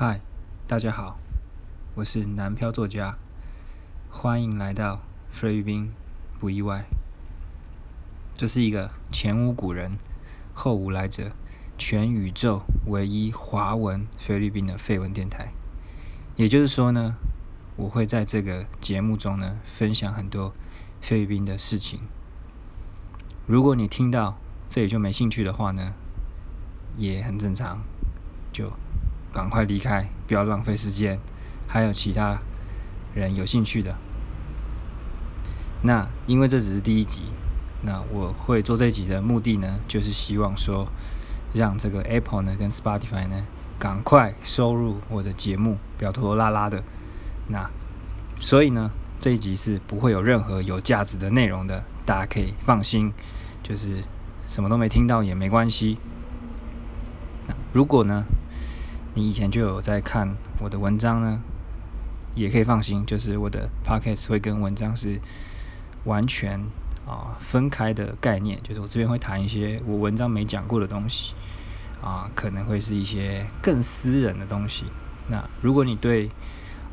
嗨，大家好，我是南漂作家，欢迎来到菲律宾，不意外。这是一个前无古人、后无来者、全宇宙唯一华文菲律宾的废文电台。也就是说呢，我会在这个节目中呢，分享很多菲律宾的事情。如果你听到这里就没兴趣的话呢，也很正常，就。赶快离开，不要浪费时间。还有其他人有兴趣的，那因为这只是第一集，那我会做这一集的目的呢，就是希望说，让这个 Apple 呢跟 Spotify 呢，赶快收入我的节目，不要拖拖拉拉的。那所以呢，这一集是不会有任何有价值的内容的，大家可以放心，就是什么都没听到也没关系。如果呢？你以前就有在看我的文章呢，也可以放心，就是我的 podcast 会跟文章是完全啊分开的概念，就是我这边会谈一些我文章没讲过的东西，啊可能会是一些更私人的东西。那如果你对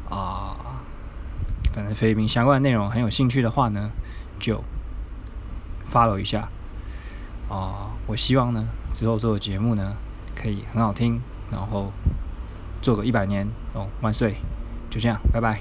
啊反正菲律宾相关的内容很有兴趣的话呢，就 follow 一下。啊，我希望呢之后做的节目呢可以很好听。然后做个一百年哦，万岁！就这样，拜拜。